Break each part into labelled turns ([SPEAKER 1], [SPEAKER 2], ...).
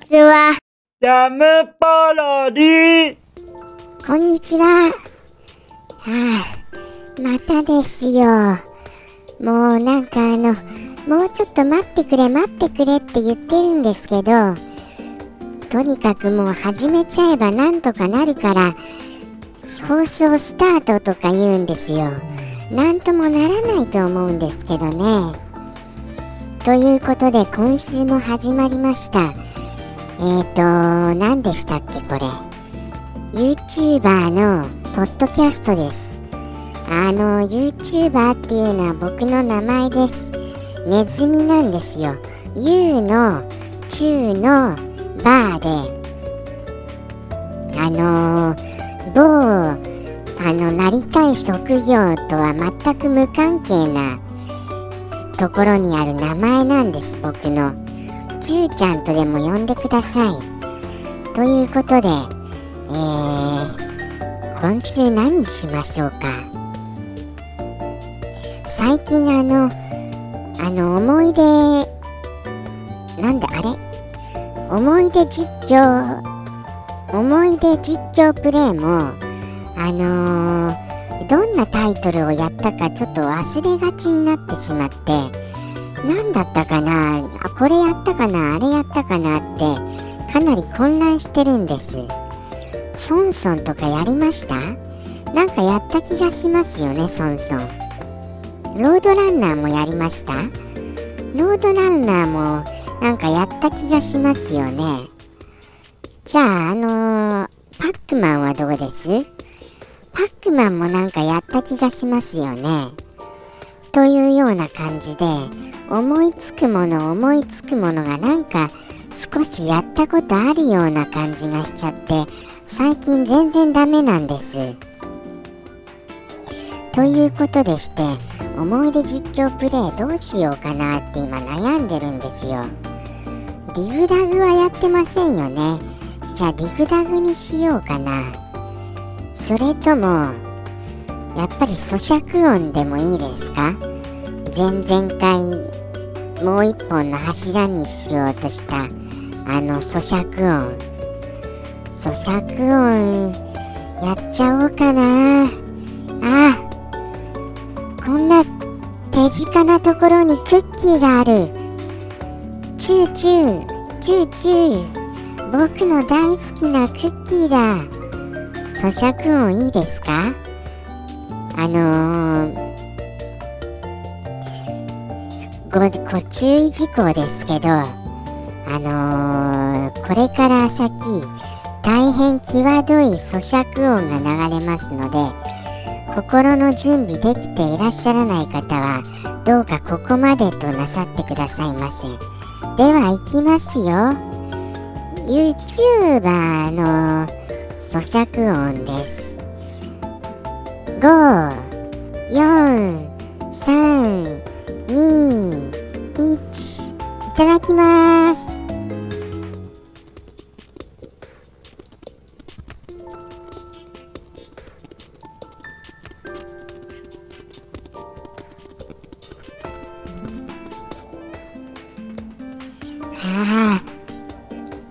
[SPEAKER 1] ちは。
[SPEAKER 2] ジャムパロディ
[SPEAKER 3] こんにちは。はあ、またですよ。もうなんかあの、もうちょっと待ってくれ待ってくれって言ってるんですけど、とにかくもう始めちゃえばなんとかなるから、放送スタートとか言うんですよ。なんともならないと思うんですけどね。ということで今週も始まりました。えーと、何でしたっけこれ。YouTuber のポッドキャストです。あの、YouTuber っていうのは僕の名前です。ネズミなんですよ。U の中のバーで、あのー、某、あの、なりたい職業とは全く無関係なところにある名前なんです、僕の。ちゅうちゃんとでも呼んでください。ということで、えー、今週何しましょうか？最近あの、あの思い出、なんであれ？思い出実況、思い出実況プレイも、あのー、どんなタイトルをやったかちょっと忘れがちになってしまって、何だったかな？あ、これやったかな？あれやったかなって、かなり混乱してるんです。ソンソンとかやりました？なんかやった気がしますよね、ソンソン。ロードランナーもやりました？ロードランナーもなんかやった気がしますよね。じゃあ、あのー、パックマンはどうです？パックマンもなんかやった気がしますよね。というような感じで、思いつくもの思いつくものがなんか少しやったことあるような感じがしちゃって、最近全然ダメなんです。ということでして、思い出実況プレイどうしようかなって今悩んでるんですよ。リグダグはやってませんよね。じゃあリグダグにしようかな。それとも、やっぱり咀嚼音でもいいですか？前々回、もう一本の柱にしようとした、あの咀嚼音。咀嚼音、やっちゃおうかな。あこんな手近なところにクッキーがある。チューチュー、チューチュー。僕の大好きなクッキーだ。咀嚼音いいですか？あのー、ご、ご注意事項ですけど、あのー、これから先、大変際どい咀嚼音が流れますので、心の準備できていらっしゃらない方はどうかここまでとなさってくださいませ。では行きますよ。YouTuber の咀嚼音です。5 4 3ただきます。は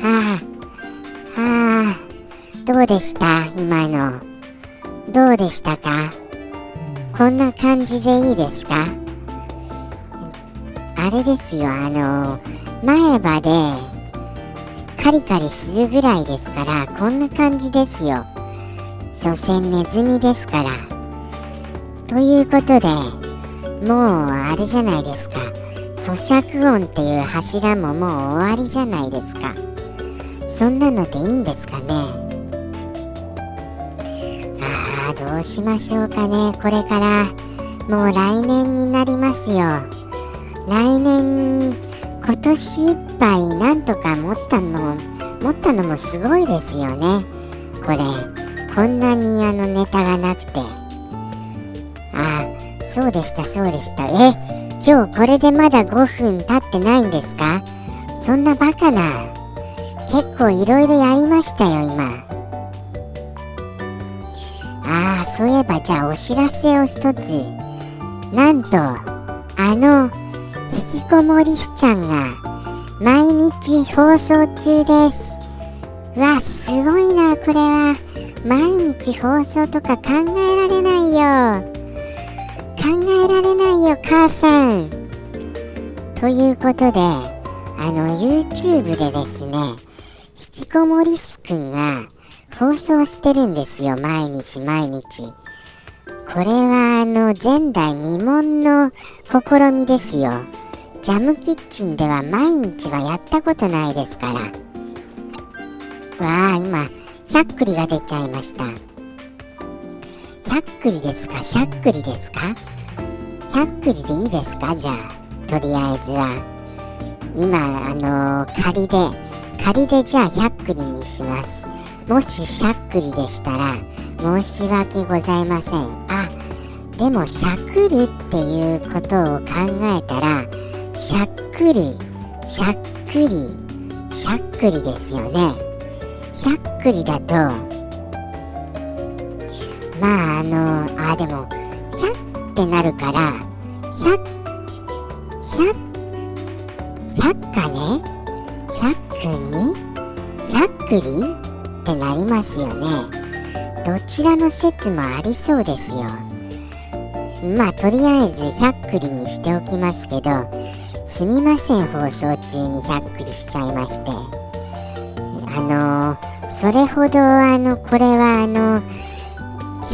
[SPEAKER 3] あ、はあ、はあ、どうでした？今の。どうでしたか？こんな感じでいいですか？あれですよ、あの、前歯でカリカリするぐらいですから、こんな感じですよ。所詮ネズミですから。ということで、もうあれじゃないですか。咀嚼音っていう柱ももう終わりじゃないですかそんなのでいいんですかねああどうしましょうかねこれからもう来年になりますよ来年今年いっぱいなんとか持ったの持ったのもすごいですよねこれこんなにあのネタがなくてああそうでしたそうでしたえ今日これでまだ5分経ってないんですか？そんなバカな。結構いろいろやりましたよ、今。ああ、そういえばじゃあお知らせを一つ。なんと、あの、引きこもりしちゃんが、毎日放送中です。わすごいなこれは。毎日放送とか考えられないよ。考えられないよ母さん。ということであの YouTube でですね引きこもりすくんが放送してるんですよ毎日毎日。これはあの前代未聞の試みですよ。ジャムキッチンでは毎日はやったことないですから。わあ今しゃっくりが出ちゃいました。しゃっくりですか？しゃっくりですか？しゃっくりでいいですか？じゃあとりあえずは。今あのー、仮で仮でじゃあしゃっくりにします。もししゃっくりでしたら申し訳ございません。でもしゃくるっていうことを考えたらしゃっくりしゃっくりしゃっくりですよね。しゃっくりだとまああのあでもしゃってなるからしゃしゃしゃっかね？しゃっくに？しゃっくり？ってなりますよね。どちらの説もありそうですよ。まあとりあえずしゃっくりにしておきますけどすみません放送中に100くりしちゃいまして。あのー、それほどあのこれはあの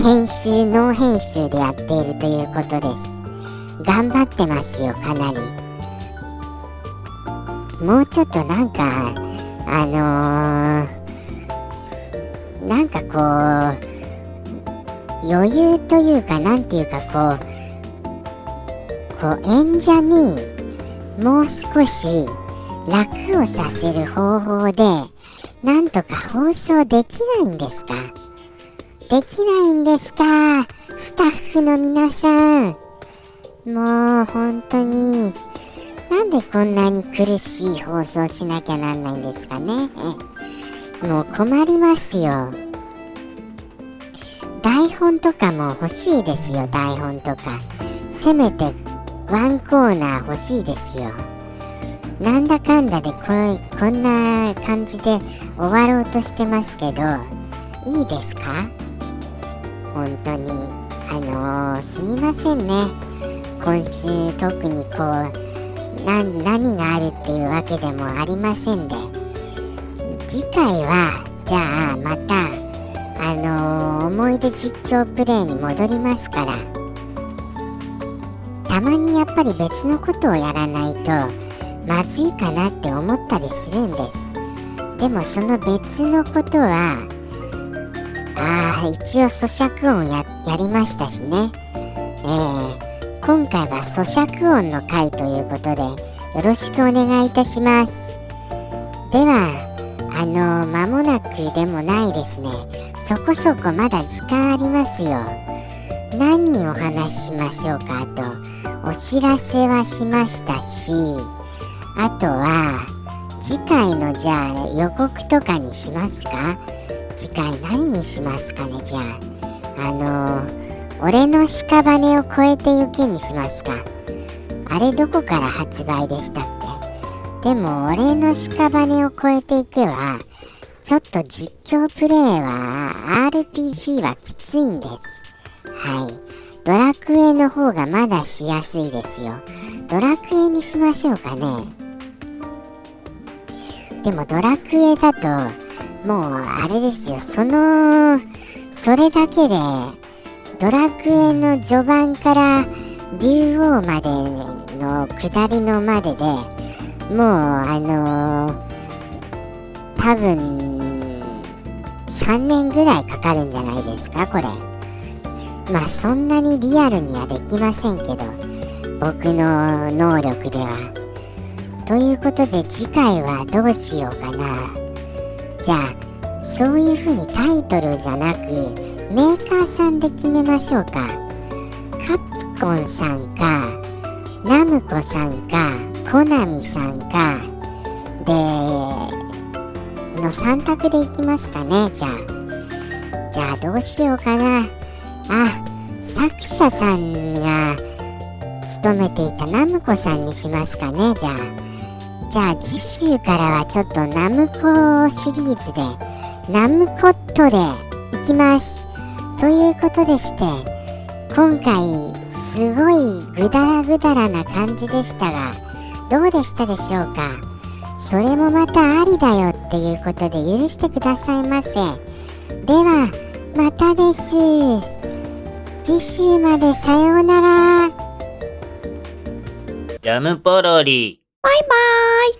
[SPEAKER 3] 編集ノー編集でやっているということです。頑張ってますよかなり。もうちょっとなんかあのー、なんかこう余裕というかなんていうかこうこう演者にもう少し楽をさせる方法でなんとか放送できないんですか？できないんですか？スタッフの皆さん。もう本当になんでこんなに苦しい放送しなきゃなんないんですかね？もう困りますよ。本とかも欲しいですよ台本とか。せめてワンコーナー欲しいですよ。なんだかんだでここんな感じで終わろうとしてますけどいいですか？本当に。あのー、すみませんね。今週特にこう何があるっていうわけでもありませんで。次回はじゃあまたあのー、思い出実況プレイに戻りますからたまにやっぱり別のことをやらないとまずいかなって思ったりするんです。でもその別のことはああ一応咀嚼音ややりましたしね。えー、今回は咀嚼音の回ということでよろしくお願いいたします。ではあの間もなくでもないですね。そこそこまだ時間ありますよ。何をお話ししましょうかとお知らせはしましたしあとは次回のじゃあ予告とかにしますか？次回何にしますかねじゃあ。あのー、俺の屍を越えてゆけにしますか？あれどこから発売でしたっけ？でも俺の屍を越えていけはちょっと実況プレイは RPG はきついんですはいドラクエの方がまだしやすいですよ。ドラクエにしましょうかね。でもドラクエだと、もうあれですよ、その、それだけで、ドラクエの序盤から竜王までの下りのまででもうあのー、多分3年ぐらいかかるんじゃないですかこれ。まあそんなにリアルにはできませんけど僕の能力では。ということで次回はどうしようかな。じゃあそういう風にタイトルじゃなくメーカーさんで決めましょうか。カプコンさんかナムコさんかコナミさんかでの3択でいきますかね。じゃあ。じゃあどうしようかな。あ作者さんが勤めていたナムコさんにしますかね。じゃあ。じゃあ次週からはちょっとナムコシリーズでナムコットでいきます。ということでして今回すごいぐだらぐだらな感じでしたがどうでしたでしょうか？それもまたありだよっていうことで許してくださいませ。ではまたです。次週までさようなら。
[SPEAKER 2] ジャムポロリ。
[SPEAKER 1] バイバーイ